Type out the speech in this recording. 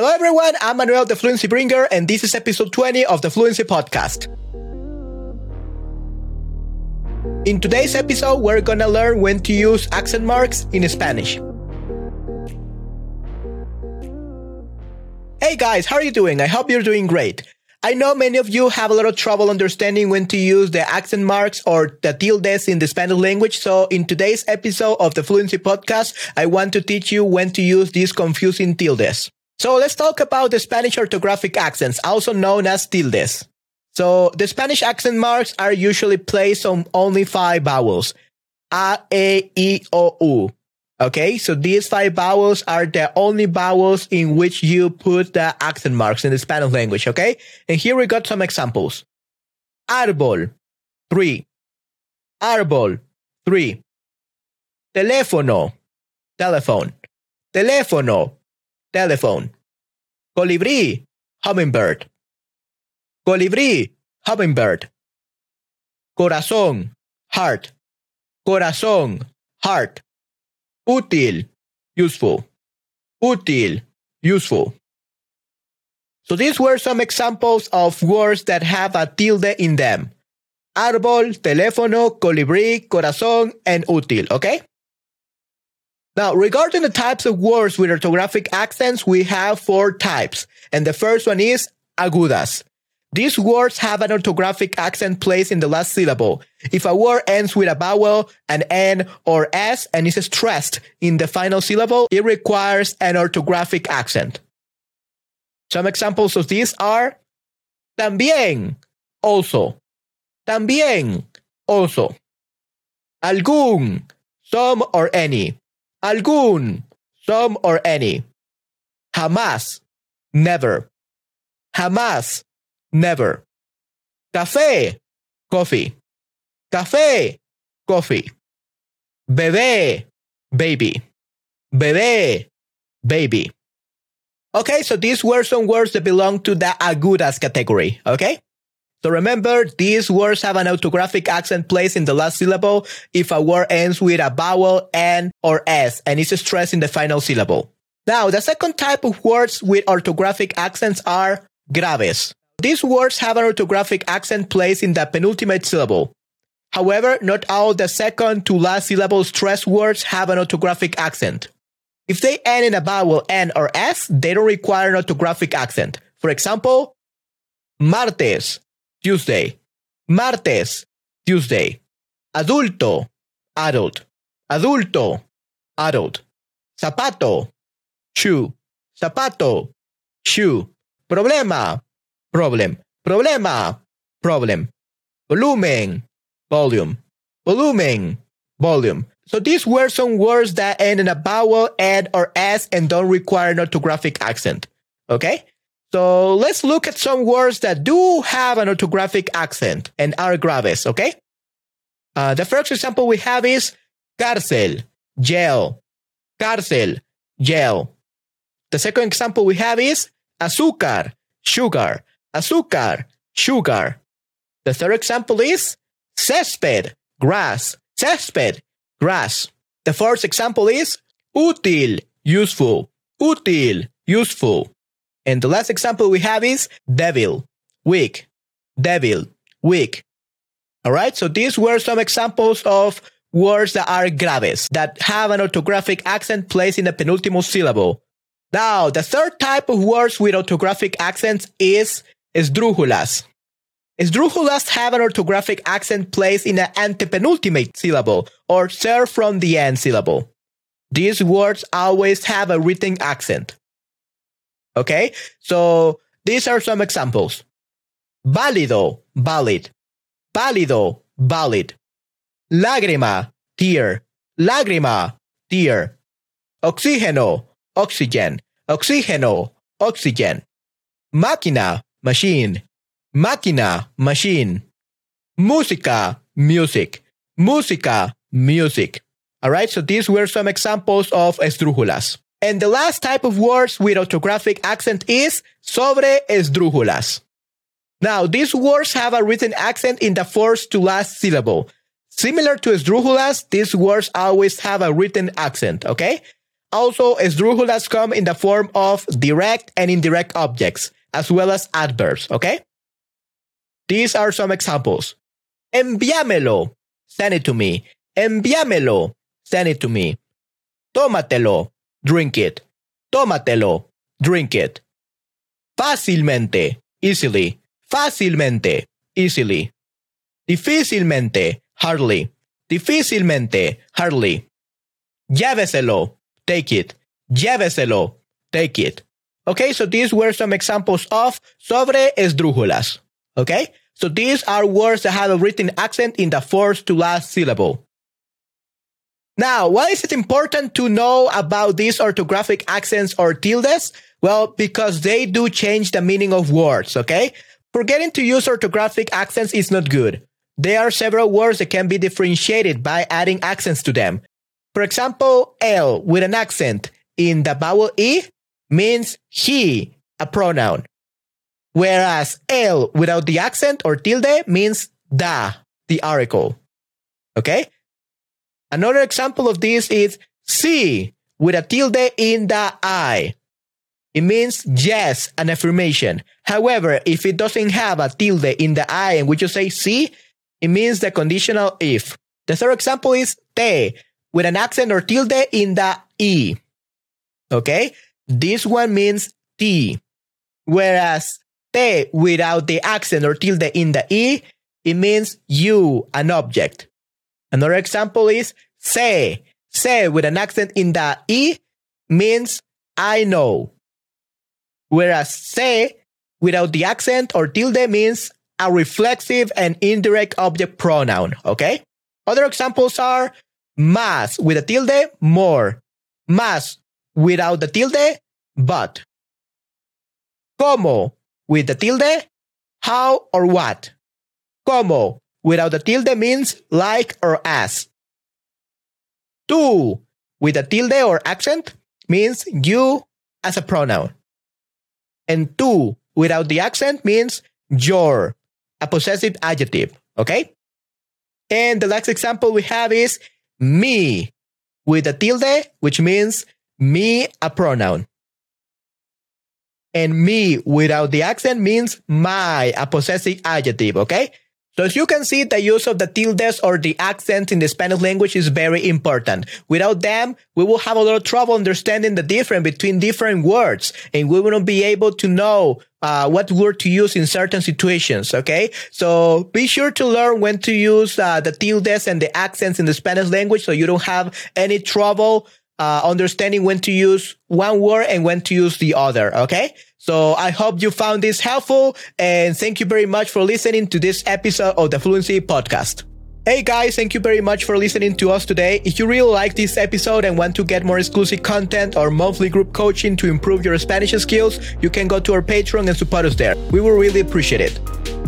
Hello, everyone. I'm Manuel, the Fluency Bringer, and this is episode 20 of the Fluency Podcast. In today's episode, we're gonna learn when to use accent marks in Spanish. Hey guys, how are you doing? I hope you're doing great. I know many of you have a lot of trouble understanding when to use the accent marks or the tildes in the Spanish language. So in today's episode of the Fluency Podcast, I want to teach you when to use these confusing tildes. So let's talk about the Spanish orthographic accents, also known as tildes. So the Spanish accent marks are usually placed on only five vowels. A, E, I, O, U. Okay, so these five vowels are the only vowels in which you put the accent marks in the Spanish language. Okay, and here we got some examples. Árbol, three. Árbol, three. Teléfono, telephone. Teléfono, telephone. Colibrí, hummingbird. Colibrí, hummingbird. Corazón, heart. Corazón, heart útil, useful, útil, useful. So these were some examples of words that have a tilde in them. Árbol, teléfono, colibrí, corazón, and útil, okay? Now, regarding the types of words with orthographic accents, we have four types. And the first one is agudas. These words have an orthographic accent placed in the last syllable. If a word ends with a vowel, an N, or S and is stressed in the final syllable, it requires an orthographic accent. Some examples of these are también, also, también, also, algún, some or any, algún, some or any, jamás, never, jamás, never. Café, coffee. Café, coffee. Bebé, baby. Bebé, baby. Okay, so these were some words that belong to the agudas category. Okay? So remember, these words have an orthographic accent placed in the last syllable if a word ends with a vowel, N, or S, and is stressed in the final syllable. Now, the second type of words with orthographic accents are graves. These words have an orthographic accent placed in the penultimate syllable. However, not all the second to last syllable stress words have an orthographic accent. If they end in a vowel N or S, they don't require an orthographic accent. For example, martes, Tuesday. Martes, Tuesday. Adulto, adult. Adulto, adult. Zapato, shoe. Zapato, shoe. Problema, problem. Problema, problem. Volumen, volume. Volumen, volume. So these were some words that end in a vowel, N, or S and don't require an orthographic accent. Okay? So let's look at some words that do have an orthographic accent and are graves, okay? Uh, the first example we have is cárcel, jail. Cárcel, jail. The second example we have is azúcar, sugar azúcar, sugar. The third example is césped, grass, césped, grass. The fourth example is útil, useful, útil, useful. And the last example we have is débil, weak, débil, weak. All right. So these were some examples of words that are graves, that have an orthographic accent placed in the penultimate syllable. Now, the third type of words with orthographic accents is Esdrújulas. Esdrújulas have an orthographic accent placed in the antepenultimate syllable or third from the end syllable. These words always have a written accent. Okay, so these are some examples. Válido, valid. Válido, valid. Lágrima, tear. Lágrima, tear. Oxígeno, oxygen. Oxígeno, oxygen. Máquina, machine. Máquina, machine. Música, music. Música, music. All right, so these were some examples of esdrújulas. And the last type of words with orthographic accent is sobre esdrújulas. Now, these words have a written accent in the first to last syllable. Similar to esdrújulas, these words always have a written accent, okay? Also, esdrújulas come in the form of direct and indirect objects, as well as adverbs, okay? These are some examples. Envíamelo, send it to me. Envíamelo, send it to me. Tómatelo, drink it. Tómatelo, drink it. Fácilmente, easily. Fácilmente, easily. Difícilmente, hardly. Difícilmente, hardly. Lléveselo, take it. Lléveselo, take it. Okay, so these were some examples of sobre esdrújulas. Okay, so these are words that have a written accent in the first to last syllable. Now, why is it important to know about these orthographic accents or tildes? Well, because they do change the meaning of words, okay? Forgetting to use orthographic accents is not good. There are several words that can be differentiated by adding accents to them. For example, Él with an accent in the vowel E means he, a pronoun. Whereas el without the accent or tilde means da, the article. Okay? Another example of this is sí with a tilde in the I. It means yes, an affirmation. However, if it doesn't have a tilde in the I and we just say sí, it means the conditional if. The third example is te with an accent or tilde in the E. Okay? This one means T. Whereas te without the accent or tilde in the E, it means you, an object. Another example is sé. Sé with an accent in the E means I know. Whereas sé without the accent or tilde means a reflexive and indirect object pronoun. Okay. Other examples are más with a tilde, more. Más without the tilde, but. Como with the tilde, how or what. Como without the tilde means like or as. Tú with a tilde or accent means you as a pronoun. And tú without the accent means your, a possessive adjective. Okay? And the last example we have is me with a tilde, which means me, a pronoun. And me without the accent means my, a possessive adjective. Okay? So as you can see, the use of the tildes or the accents in the Spanish language is very important. Without them, we will have a lot of trouble understanding the difference between different words and we will not be able to know uh, what word to use in certain situations. Okay. So be sure to learn when to use uh, the tildes and the accents in the Spanish language so you don't have any trouble uh, understanding when to use one word and when to use the other. Okay. So I hope you found this helpful and thank you very much for listening to this episode of the Fluency Podcast. Hey guys, thank you very much for listening to us today. If you really like this episode and want to get more exclusive content or monthly group coaching to improve your Spanish skills, you can go to our Patreon and support us there. We will really appreciate it.